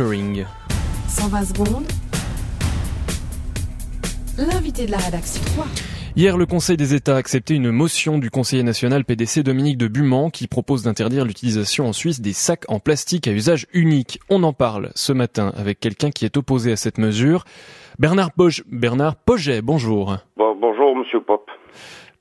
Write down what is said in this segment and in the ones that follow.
Ring. 120 secondes. L'invité de la rédaction. Hier, le Conseil des États a accepté une motion du conseiller national PDC Dominique de Buman qui propose d'interdire l'utilisation en Suisse des sacs en plastique à usage unique. On en parle ce matin avec quelqu'un qui est opposé à cette mesure. Bernard, Poge, Bernard Poget, bonjour. Bon, bonjour, monsieur Pop.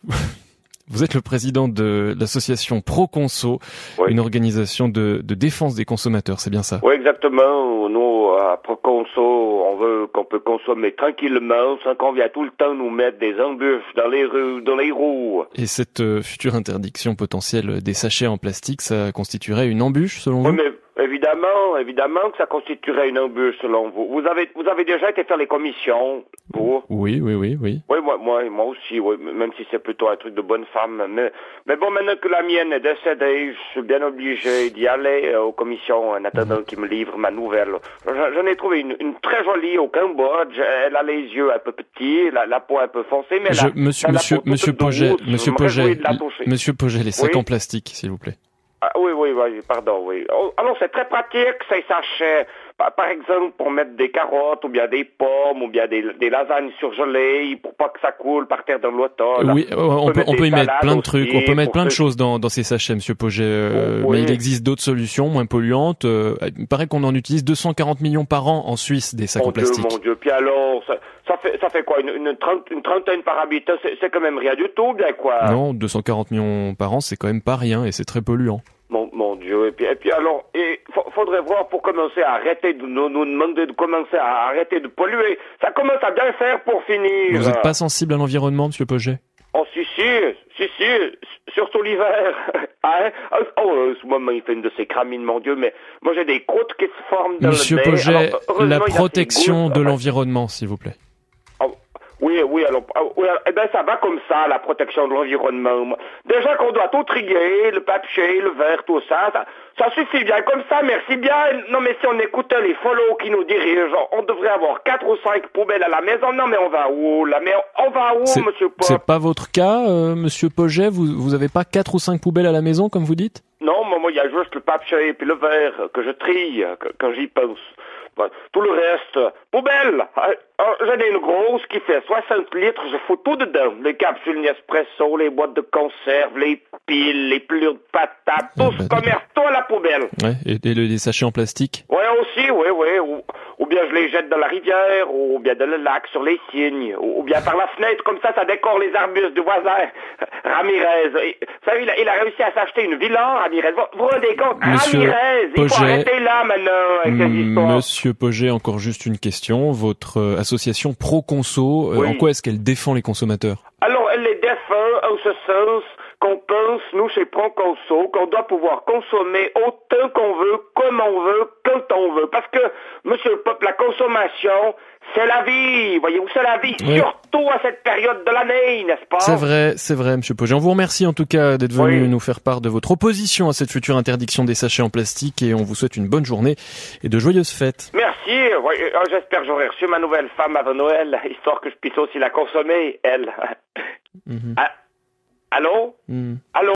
Vous êtes le président de l'association ProConso, Oui. une organisation de, de défense des consommateurs, c'est bien ça? Oui, exactement. Nous, à Proconso, on veut qu'on peut consommer tranquillement sans qu'on vienne tout le temps nous mettre des embûches dans les rues, dans les roues. Et cette euh, future interdiction potentielle des sachets en plastique, ça constituerait une embûche selon Oui, vous mais évidemment, évidemment que ça constituerait une embûche selon vous. Vous avez, vous avez déjà été faire les commissions pour Oui, oui, oui, oui. Oui, moi, moi, moi aussi, oui, même si c'est plutôt un truc de bonne femme. Mais, mais bon, maintenant que la mienne est décédée, je suis bien obligé d'y aller euh, aux commissions en attendant qu'ils me livrent ma nouvelle. J'en ai trouvé une, une très jolie au Cambodge. Elle a les yeux un peu petits, la, la peau un peu foncée, mais Je- la, monsieur, la monsieur, peau monsieur. Poget, monsieur Poget, monsieur Poget, les sacs Oui. en plastique, s'il vous plaît. Oui, pardon, oui. Oh, alors, c'est très pratique, ces sachets. Par, exemple, pour mettre des carottes, ou bien des pommes, ou bien des, des lasagnes surgelées, pour pas que ça coule par terre dans l'automne. oui, euh, on, peut, on y mettre plein de trucs, on peut mettre plein de choses dans, dans ces sachets, monsieur Poget, euh, Oh, oui. mais il existe d'autres solutions moins polluantes. Euh, il paraît qu'on en utilise 240 millions par an en Suisse des sacs en Dieu, plastique. mon Dieu. Puis alors, ça, ça fait, ça fait quoi une, une, trente- une trentaine par habitant C'est c'est quand même rien du tout, bien quoi. Non, 240 millions par an, c'est quand même pas rien et c'est très polluant. Dieu. Et puis, et puis alors, il faudrait voir pour commencer à arrêter de nous, nous demander de commencer à arrêter de polluer. Ça commence à bien faire pour finir. Vous n'êtes pas sensible à l'environnement, monsieur Poget? Oh, si, si, si, si, surtout l'hiver. Hein? Oh, euh, ce moment, il fait une de ces cramines, mon Dieu, mais moi j'ai des croûtes qui se forment dans Monsieur le nez. Poget, la protection de l'environnement, s'il vous plaît. Alors, eh ben, ça va comme ça, la protection de l'environnement. Déjà qu'on doit tout trier, le papier, le verre, tout ça, ça, ça suffit bien comme ça, merci bien. Non, mais si on écoutait les follow qui nous dirigent, on devrait avoir quatre ou cinq poubelles à la maison. Non, mais on va où, là? Mais on va où, monsieur Pop? C'est pas votre cas, euh, monsieur Poget Vous, vous avez pas quatre ou cinq poubelles à la maison, comme vous dites? Non, moi, il y a juste le papier et puis le verre que je trie euh, que- quand j'y pense. Tout le reste, poubelle. Ah, ah, J'en ai une grosse qui fait 60 litres, je fous tout dedans. Les capsules Nespresso, les boîtes de conserve, les piles, les pelures de patates, tout Ah, ce bah, commerce, tout à la poubelle. Ouais, et, et le- les sachets en plastique? Ouais, aussi, oui, oui. Ou, bien je les jette dans la rivière, ou bien dans le lac, sur les cygnes, ou, bien par la fenêtre, comme ça, ça décore les arbustes du voisin. Ramirez, et- vous savez, il a, il a réussi à s'acheter une villa, Ramirez. Vous vous rendez compte? Monsieur Ramirez, il faut arrêter là, maintenant, avec histoires. Monsieur Poget, encore juste une question. Votre euh, association ProConso, euh, Oui. en quoi est-ce qu'elle défend les consommateurs? Alors, elle les défend en ce sens qu'on pense, nous, chez Proconso, qu'on doit pouvoir consommer autant qu'on veut, comme on veut, quand on veut. Parce que, monsieur le peuple, la consommation, c'est la vie, voyez-vous, c'est la vie, Oui. surtout à cette période de l'année, n'est-ce pas? C'est vrai, c'est vrai, monsieur Poget. On vous remercie en tout cas d'être venu Oui. nous faire part de votre opposition à cette future interdiction des sachets en plastique et on vous souhaite une bonne journée et de joyeuses fêtes. Merci, oui, euh, j'espère que j'aurai reçu ma nouvelle femme avant Noël, histoire que je puisse aussi la consommer, elle. Mhm. Ah, allô? Mhm. Allô?